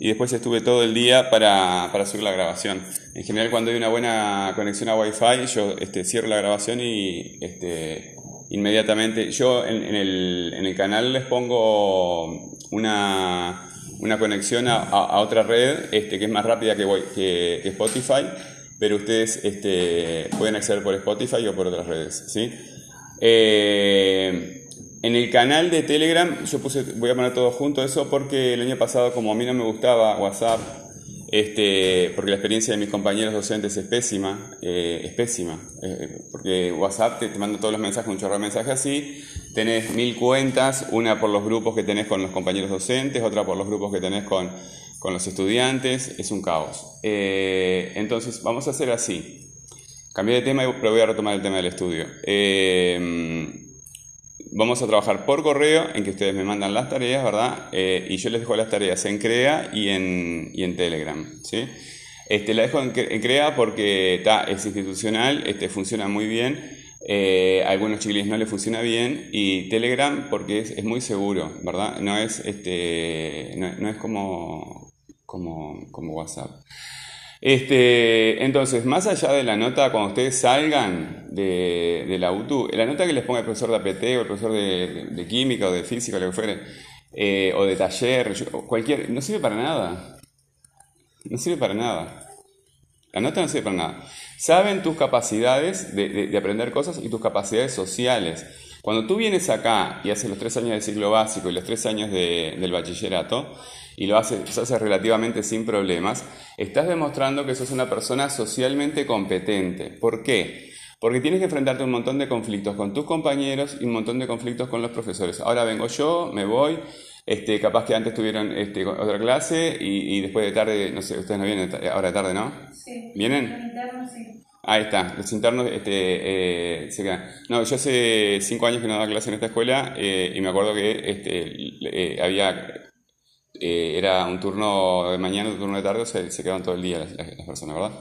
Y después estuve todo el día para, para subir la grabación. En general cuando hay una buena conexión a Wi-Fi yo este, cierro la grabación y este, inmediatamente, yo en, el, en el canal les pongo una, una conexión a, a, otra red este, que es más rápida que, que, que Spotify, pero ustedes este, pueden acceder por Spotify o por otras redes. ¿sí? Eh, en el canal de Telegram, yo puse, voy a poner todo junto eso porque el año pasado, como a mí no me gustaba WhatsApp, este, porque la experiencia de mis compañeros docentes es pésima, eh, es pésima, eh, porque WhatsApp te, manda todos los mensajes, un chorro de mensajes así, tenés mil cuentas, una por los grupos que tenés con los compañeros docentes, otra por los grupos que tenés con, con los estudiantes, es un caos. Eh, entonces, vamos a hacer así. Cambié de tema, pero voy a retomar el tema del estudio. Vamos a trabajar por correo en que ustedes me mandan las tareas, ¿verdad? Eh, y yo les dejo las tareas en CREA y en, Telegram, ¿sí? Este, la dejo en, CREA porque está es institucional, este, funciona muy bien. Eh, a algunos chiquilines no le funciona bien y Telegram porque es, es muy seguro, ¿verdad? No es, este, no, no es como, como, como WhatsApp. Este, entonces, más allá de la nota, cuando ustedes salgan de, de, la UTU, la nota que les ponga el profesor de APT o el profesor de, química o de física, lo que fuere, eh, o de taller, cualquier, no sirve para nada. No sirve para nada. La nota no sirve para nada. Saben tus capacidades de, aprender cosas y tus capacidades sociales. Cuando tú vienes acá y haces los tres años de ciclo básico y los tres años del bachillerato, y lo haces, hace relativamente sin problemas, estás demostrando que sos una persona socialmente competente. ¿Por qué? Porque tienes que enfrentarte a un montón de conflictos con tus compañeros y un montón de conflictos con los profesores. Ahora vengo yo, me voy, este, capaz que antes tuvieron este, otra clase y, después de tarde, no sé, ustedes no vienen ahora de tarde, ¿no? Sí. ¿Vienen? Ahí está, los internos este, eh, se quedan. No, yo hace cinco años que no daba clase en esta escuela eh, y me acuerdo que este, eh, había eh, era un turno de mañana, un turno de tarde, se, se quedaban todo el día las, personas, ¿verdad?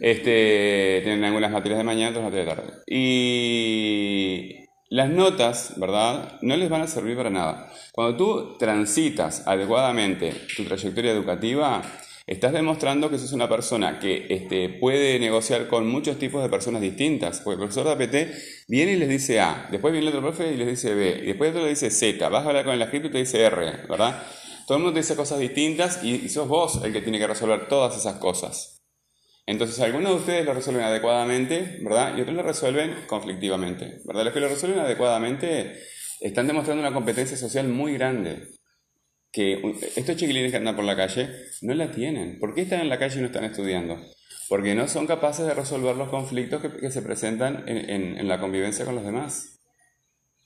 Este, tienen algunas materias de mañana, otras materias de tarde. Y las notas, ¿verdad? No les van a servir para nada. Cuando tú transitas adecuadamente tu trayectoria educativa, estás demostrando que sos una persona que este, puede negociar con muchos tipos de personas distintas. Porque el profesor de APT viene y les dice A, después viene el otro profe y les dice B, y después otro le dice Z, vas a hablar con el escrito y te dice R, ¿verdad? Todo el mundo dice cosas distintas y, sos vos el que tiene que resolver todas esas cosas. Entonces, algunos de ustedes lo resuelven adecuadamente, ¿verdad? Y otros lo resuelven conflictivamente, ¿verdad? Los que lo resuelven adecuadamente están demostrando una competencia social muy grande. Que estos chiquilines que andan por la calle no la tienen. ¿Por qué están en la calle y no están estudiando? Porque no son capaces de resolver los conflictos que, se presentan en la convivencia con los demás.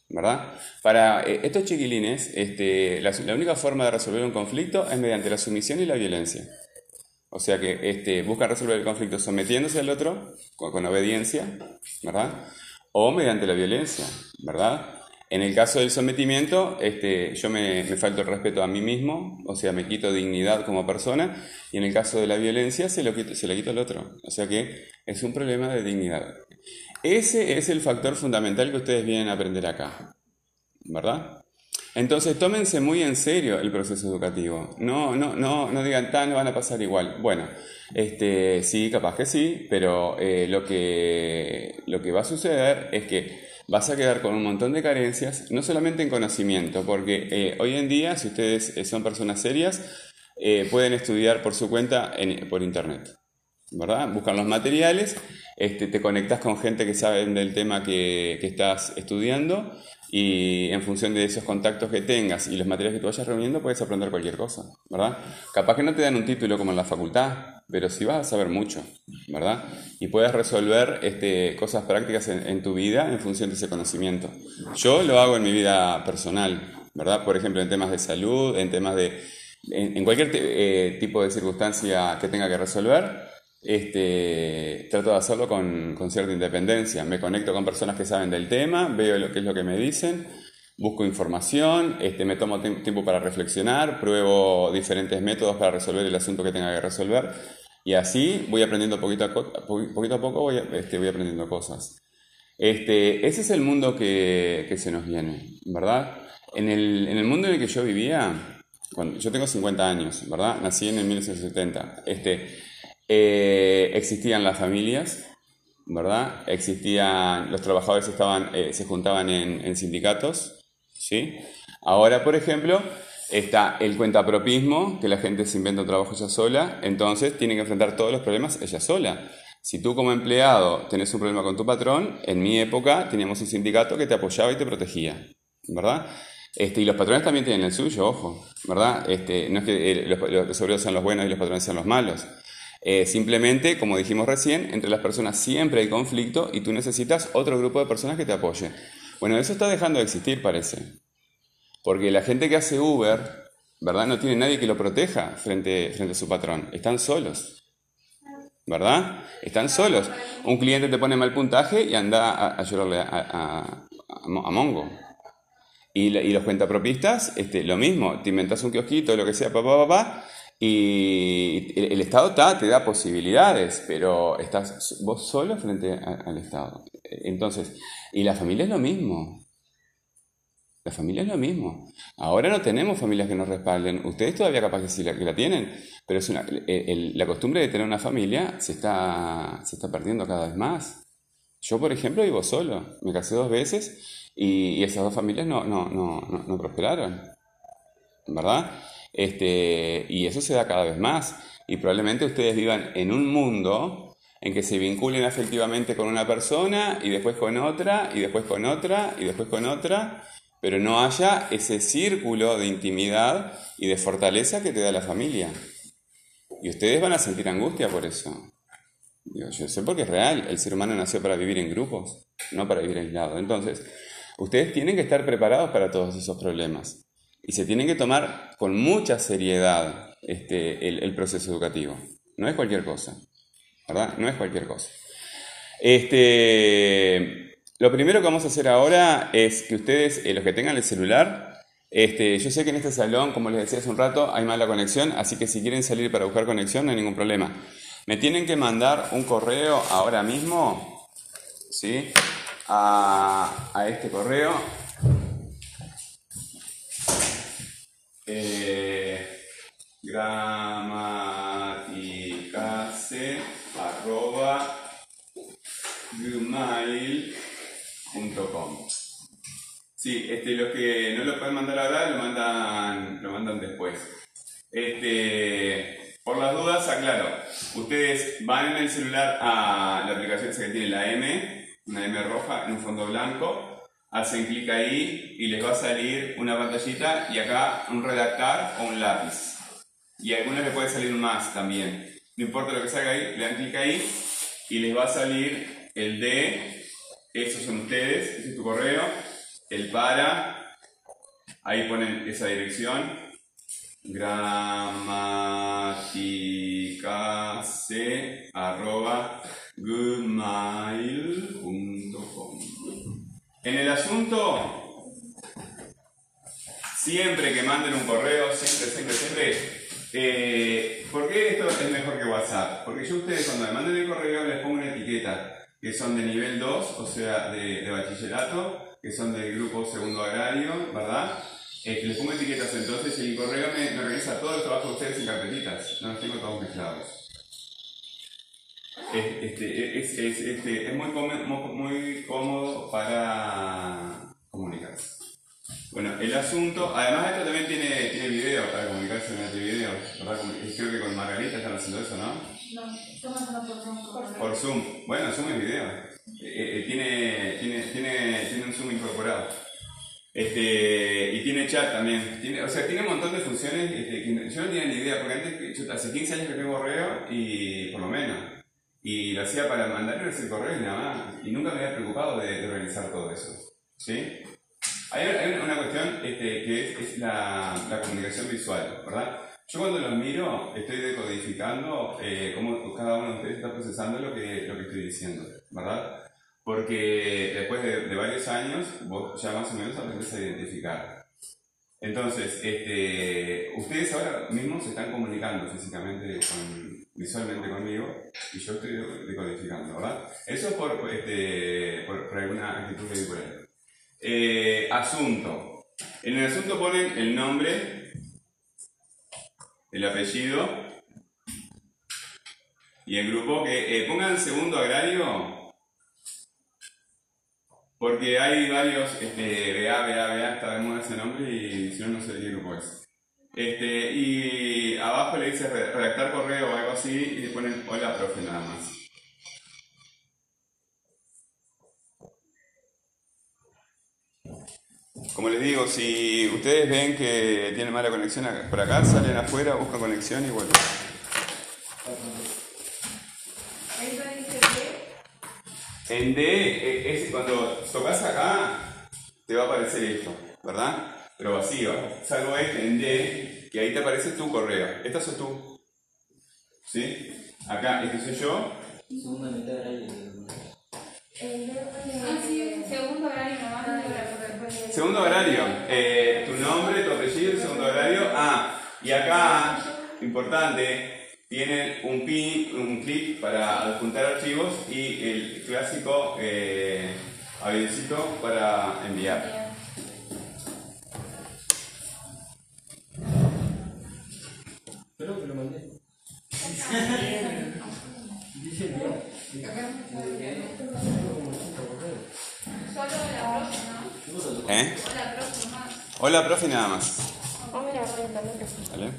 ¿verdad? Para eh, estos chiquilines, este, la, única forma de resolver un conflicto es mediante la sumisión y la violencia. O sea que este, buscan resolver el conflicto sometiéndose al otro, con, obediencia, ¿verdad? O mediante la violencia, ¿verdad? En el caso del sometimiento, este, yo me, falto el respeto a mí mismo, o sea, me quito dignidad como persona, y en el caso de la violencia se lo se le quito al otro. O sea que es un problema de dignidad. Ese es el factor fundamental que ustedes vienen a aprender acá, ¿verdad? Entonces, tómense muy en serio el proceso educativo. No, no, no, no digan, tan, van a pasar igual. Bueno, este, sí, capaz que sí, pero eh, lo, que, lo que va a suceder es que vas a quedar con un montón de carencias, no solamente en conocimiento, porque eh, hoy en día, si ustedes eh, son personas serias, pueden estudiar por su cuenta por internet. ¿verdad? Buscan los materiales, este, te conectas con gente que sabe del tema que, que, estás estudiando y en función de esos contactos que tengas y los materiales que tú vayas reuniendo puedes aprender cualquier cosa, ¿verdad? Capaz que no te dan un título como en la facultad, pero sí vas a saber mucho, ¿verdad? Y puedes resolver este, cosas prácticas en, tu vida en función de ese conocimiento. Yo lo hago en mi vida personal, ¿verdad? Por ejemplo, en temas de salud, en temas de... en, cualquier eh, tipo de circunstancia que tenga que resolver, este, trato de hacerlo con, cierta independencia. Me conecto con personas que saben del tema, veo lo que es lo que me dicen, busco información, este, me tomo tiempo para reflexionar, pruebo diferentes métodos para resolver el asunto que tenga que resolver y así voy aprendiendo poquito a, poquito a poco, voy, este, voy aprendiendo cosas. Este, ese es el mundo que, se nos viene, ¿verdad? En el, en el mundo en el que yo vivía, cuando, yo tengo 50 años, ¿verdad? Nací en el 1970. Este, eh, existían las familias, ¿verdad? Existían, los trabajadores estaban, eh, se juntaban en, sindicatos, ¿sí? Ahora, por ejemplo, está el cuentapropismo, que la gente se inventa un trabajo ella sola, entonces tiene que enfrentar todos los problemas ella sola. Si tú como empleado tenés un problema con tu patrón, en mi época teníamos un sindicato que te apoyaba y te protegía, ¿verdad? Este, y los patrones también tienen el suyo, ojo, ¿verdad? Este, no es que eh, los, los obreros sean los buenos y los patrones sean los malos. Eh, simplemente, como dijimos recién, entre las personas siempre hay conflicto y tú necesitas otro grupo de personas que te apoye. Bueno, eso está dejando de existir, parece. Porque la gente que hace Uber, ¿verdad? No tiene nadie que lo proteja frente, frente a su patrón. Están solos. ¿Verdad? Están solos. Un cliente te pone mal puntaje y anda a, a llorarle a, a, Mongo. Y, y, los cuentapropistas, este, lo mismo. Te inventas un kiosquito, lo que sea, papá, papá, y el, Estado te da posibilidades, pero estás vos solo frente al Estado. Entonces, y la familia es lo mismo. La familia es lo mismo. Ahora no tenemos familias que nos respalden. Ustedes todavía capaz que sí la, que la tienen, pero es una, la costumbre de tener una familia se está, se está perdiendo cada vez más. Yo, por ejemplo, vivo solo. Me casé dos veces y, esas dos familias no, no, no, no prosperaron. ¿Verdad? Este, y eso se da cada vez más. Y probablemente ustedes vivan en un mundo en que se vinculen afectivamente con una persona y después con otra y después con otra y después con otra, pero no haya ese círculo de intimidad y de fortaleza que te da la familia. Y ustedes van a sentir angustia por eso. yo sé porque es real, el ser humano nació para vivir en grupos, no para vivir aislado. Entonces, ustedes tienen que estar preparados para todos esos problemas. Y se tiene que tomar con mucha seriedad este, el, proceso educativo. No es cualquier cosa, ¿verdad? No es cualquier cosa. Este, lo primero que vamos a hacer ahora es que ustedes, eh, los que tengan el celular, este, yo sé que en este salón, como les decía hace un rato, hay mala conexión, así que si quieren salir para buscar conexión no hay ningún problema. Me tienen que mandar un correo ahora mismo, ¿sí? A, a este correo eh, gramaticase arroba gmail.com Sí, este, los que no lo pueden mandar ahora lo mandan, lo mandan después. Este, por las dudas, aclaro, ustedes van en el celular a la aplicación que tiene la M, una M roja en un fondo blanco, hacen clic ahí y les va a salir una pantallita y acá un redactar o un lápiz. Y a algunos les puede salir más también. No importa lo que salga ahí, le dan clic ahí y les va a salir el de, esos son ustedes, ese es tu correo, el para, ahí ponen esa dirección, gramaticase arroba en el asunto, siempre que manden un correo, siempre, siempre, siempre, eh, ¿por qué esto es mejor que WhatsApp? Porque yo a ustedes cuando me manden el correo les pongo una etiqueta, que son de nivel 2, o sea, de, bachillerato, que son del grupo segundo agrario, ¿verdad? Eh, les pongo etiquetas entonces y el correo me, me todo el trabajo de ustedes en carpetitas, no los tengo todos mezclados. Este, es, es, este, es muy, cómodo, muy cómodo para asunto, además esto también tiene, tiene video para comunicarse mediante video, ¿verdad? Creo que con Margarita están haciendo eso, ¿no? No, estamos haciendo por Zoom. Por Zoom. Bueno, Zoom es video. Eh, eh, tiene, tiene, tiene, tiene un Zoom incorporado. Este, y tiene chat también. Tiene, o sea, tiene un montón de funciones este, que yo no tenía ni idea, porque antes, yo, hace 15 años que tengo correo y por lo menos. Y lo hacía para mandarle el correo y nada más. Y nunca me había preocupado de, organizar todo eso. ¿Sí? Hay, una cuestión este, que es, la, la, comunicación visual, ¿verdad? Yo cuando los miro estoy decodificando eh, cómo cada uno de ustedes está procesando lo que, lo que estoy diciendo, ¿verdad? Porque después de, de varios años vos ya más o menos aprendes a identificar. Entonces, este, ustedes ahora mismo se están comunicando físicamente con, visualmente conmigo y yo estoy decodificando, ¿verdad? Eso es por, este, por, alguna actitud Eh, asunto. En el asunto ponen el nombre, el apellido y el grupo que eh, pongan segundo agrario porque hay varios este, BA, BA, BA, está de moda ese nombre y si no, no sé qué grupo es. Este, y abajo le dice re- redactar correo o algo así y le ponen hola profe nada más. Como les digo, si ustedes ven que tienen mala conexión por acá, salen afuera, buscan conexión y vuelven. En D, eh, es cuando tocas acá, te va a aparecer esto, ¿verdad? Pero vacío. Salvo este en D, que ahí te aparece tu correo. Esta sos tú. ¿Sí? Acá, este soy yo. Segunda mitad. Ah, sí, segundo horario Segundo horario. eh, tu nombre, tu apellido segundo horario. Ah, y acá, importante, tienen un pin, un clic para adjuntar archivos y el clásico eh, avioncito para enviar. Pero que lo mandé. Dice. Solo la próxima. ¿Eh? Hola, profe, nada más. Mira, re, también. ¿Vale?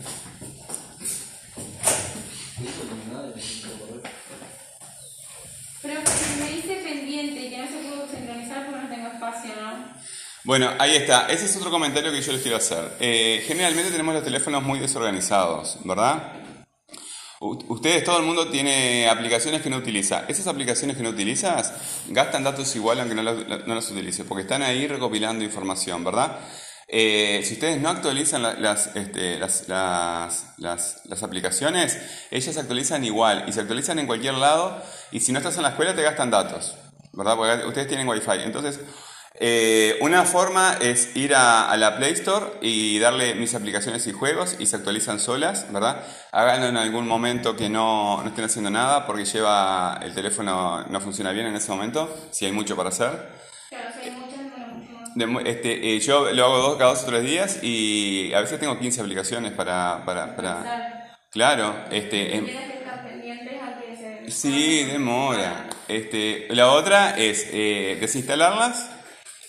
Pero si me dice pendiente y que no se pudo sincronizar porque no tengo espacio, ¿no? Bueno, ahí está. Ese es otro comentario que yo les quiero hacer. Eh, generalmente tenemos los teléfonos muy desorganizados, ¿verdad? Ustedes, todo el mundo tiene aplicaciones que no utiliza. Esas aplicaciones que no utilizas gastan datos igual aunque no las, no utilices, porque están ahí recopilando información, ¿verdad? Eh, si ustedes no actualizan este, las, las, las- las aplicaciones, ellas se actualizan igual y se actualizan en cualquier lado y si no estás en la escuela te gastan datos, ¿verdad? Porque ustedes tienen wifi. Entonces, eh, una forma es ir a, a la Play Store y darle mis aplicaciones y juegos y se actualizan solas, ¿verdad? Háganlo en algún momento que no, no estén haciendo nada porque lleva el teléfono no funciona bien en ese momento, si hay mucho para hacer. Claro, si hay muchas, no. Demo- Este, eh, yo lo hago dos, cada dos o tres días y a veces tengo 15 aplicaciones para... para, para claro, este, de ser. Sí, demora. Este, la otra es eh, desinstalarlas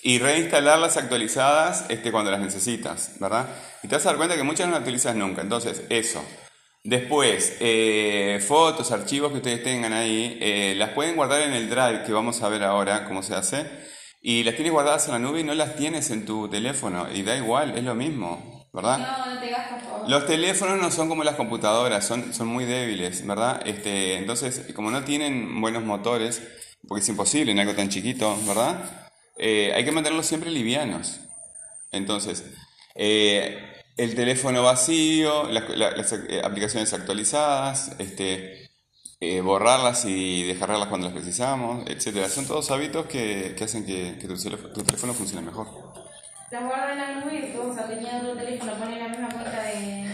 y reinstalarlas actualizadas este, cuando las necesitas, ¿verdad? Y te vas a dar cuenta que muchas no las utilizas nunca. Entonces, eso. Después, eh, fotos, archivos que ustedes tengan ahí, eh, las pueden guardar en el Drive, que vamos a ver ahora cómo se hace. Y las tienes guardadas en la nube y no las tienes en tu teléfono. Y da igual, es lo mismo, ¿verdad? No, no te gastas todo. Los teléfonos no son como las computadoras, son, son muy débiles, ¿verdad? Este, entonces, como no tienen buenos motores, porque es imposible en algo tan chiquito, ¿verdad? Eh, hay que mantenerlos siempre livianos. Entonces, eh, el teléfono vacío, las, la- las, eh, aplicaciones actualizadas, este, eh, borrarlas y dejarlas cuando las precisamos, etcétera. Son todos hábitos que, que hacen que, que tu, teléfono, tu teléfono funcione mejor. Las guardas en la nube y sea, teniendo otro teléfono, ponen la misma cuenta de.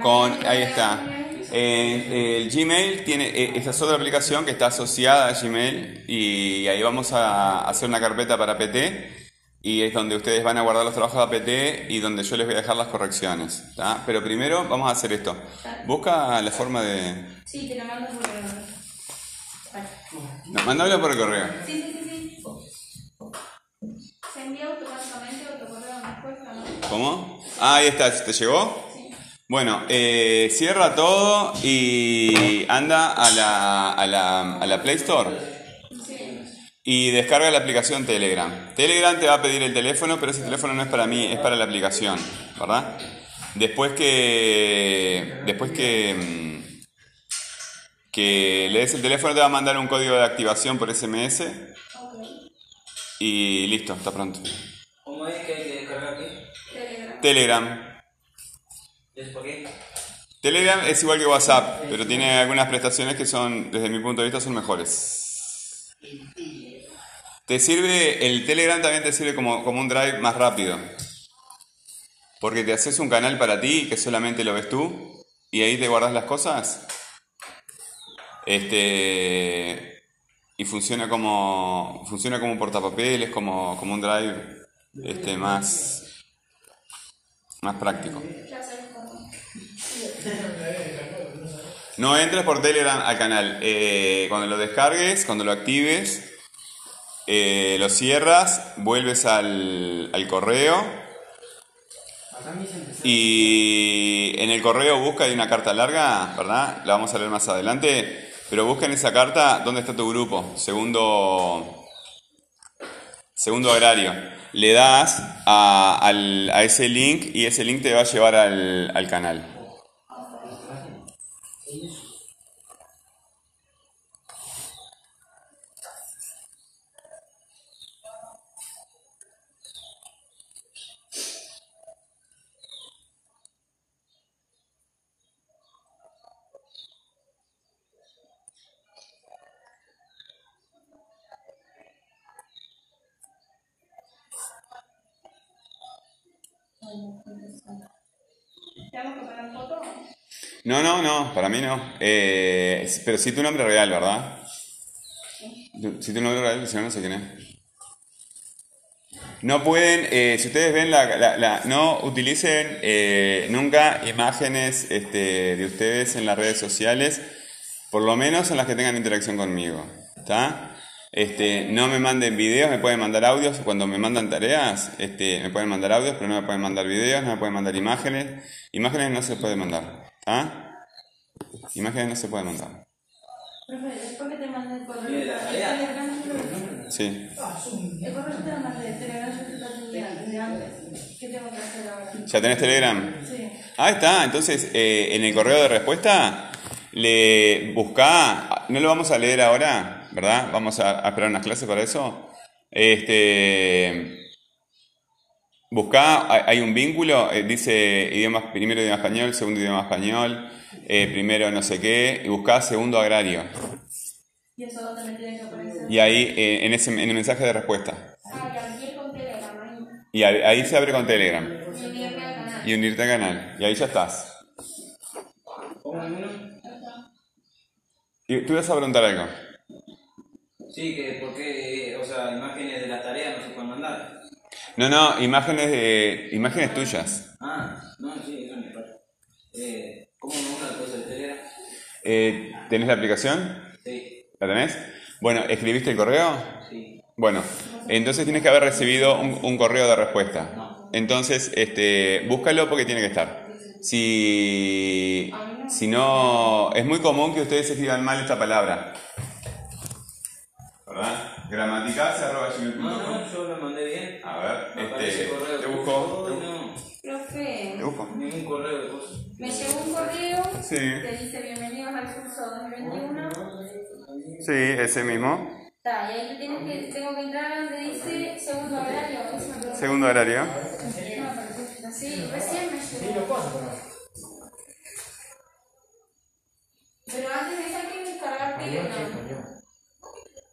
Con, ahí está. Eh, el Gmail tiene eh, esta es otra aplicación que está asociada a Gmail y ahí vamos a hacer una carpeta para PT y es donde ustedes van a guardar los trabajos de PT y donde yo les voy a dejar las correcciones. ¿tá? Pero primero vamos a hacer esto. Busca la forma de... Sí, te lo mando por el. Vale. No, mándalo por el correo. Sí, sí, sí, sí. Se envía automáticamente o tu correo respuesta, ¿no? ¿Cómo? Ah, ahí está. ¿Te llegó? Bueno, eh, cierra todo y anda a la, a la, a la Play Store. Sí. Y descarga la aplicación Telegram. Telegram te va a pedir el teléfono, pero ese teléfono no es para mí, es para la aplicación, ¿verdad? Después que después que mm, que le des el teléfono te va a mandar un código de activación por SMS Ok. y listo, está pronto. ¿Cómo es que hay que descargar aquí? Telegram. Telegram. Telegram es igual que WhatsApp, pero tiene algunas prestaciones que son, desde mi punto de vista, son mejores. Te sirve, el Telegram también te sirve como, como un drive más rápido. Porque te haces un canal para ti que solamente lo ves tú y ahí te guardas las cosas. Este y funciona como funciona como un portapapeles, como, como un drive este más más práctico. No entres por Telegram al canal. Eh, cuando lo descargues, cuando lo actives, eh, lo cierras, vuelves al, correo y en el correo busca hay una carta larga, ¿verdad? La vamos a leer más adelante. Pero busca en esa carta dónde está tu grupo, segundo, segundo agrario. Le das a, ese link y ese link te va a llevar al canal. No, no, no, para mí no. Eh, pero sí tu nombre real, ¿verdad? Sí tu nombre real, si no, no sé quién es. No pueden, eh, si ustedes ven, la, la- la- no utilicen eh, nunca imágenes este, de ustedes en las redes sociales, por lo menos en las que tengan interacción conmigo. ¿Está? Este, no me manden videos, me pueden mandar audios. Cuando me mandan tareas, este, me pueden mandar audios, pero no me pueden mandar videos, no me pueden mandar imágenes. Imágenes no se puede mandar. ¿Está? Imágenes no se pueden mandar. Profe, después que te mandé el correo. Telegram Sí. el correo yo te lo mandé, el Telegram yo te lo tenía desde antes. ¿Qué tengo que hacer ahora? ¿Ya tenés Telegram? Sí. Ahí está, entonces eh, en el correo de respuesta le busca, no lo vamos a leer ahora, ¿verdad? Vamos a, a esperar unas clases para eso. Este, busca, hay, hay un vínculo, eh, dice idioma, primero idioma español, segundo idioma español, eh, primero no sé qué, y busca segundo agrario. ¿Y eso dónde me tiene que aparecer? Y ahí eh, en, ese, en el mensaje de respuesta. Ah, y con Telegram, ahí. Y ahí, ahí se abre con Telegram. Y unirme al canal. Y unirte al canal. Y ahí ya estás. Tú ibas a preguntar algo. Sí, que por qué, o sea, imágenes de las tareas no se pueden mandar. No, no, imágenes de, imágenes tuyas. Ah, no, sí, eso me pasa. Eh, ¿Cómo me una cosa de Telegram? Eh, ¿Tenés la aplicación? Sí, ¿La tenés? Bueno, ¿escribiste el correo? sí. Bueno, entonces tienes que haber recibido un, un correo de respuesta. Entonces, este, búscalo porque tiene que estar. Si, si no, es muy común que ustedes escriban mal esta palabra. ¿Verdad? Gramaticase arroba gmail.com. No, no, yo lo mandé bien. A ver, Me este, correo. te busco, te no, Profe, Te busco. ningún correo de cosas. me llegó un correo Sí. que dice bienvenidos al curso 2021. Sí, ese mismo. Está, y ahí tienes que, tengo que entrar a donde dice segundo horario. Segundo horario. Sí, recién me llegó. Pero antes de eso hay que descargar Telegram. La buscar es un Telegram.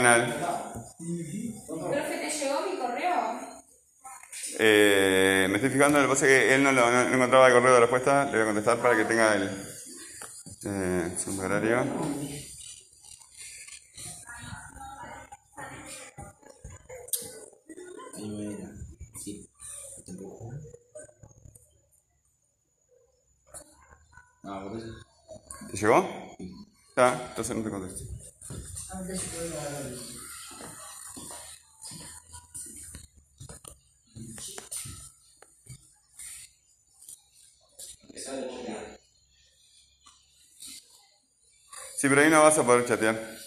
canal. Profe, ¿te llegó mi correo? Eh, me estoy fijando, lo que pasa es que él no, lo, no, no encontraba el correo de respuesta. Le voy a contestar para que tenga el eh, segundo horario. Ah, eso. ¿Te llegó? Está, entonces no te contesto. Sí, pero ahí no vas a poder chatear.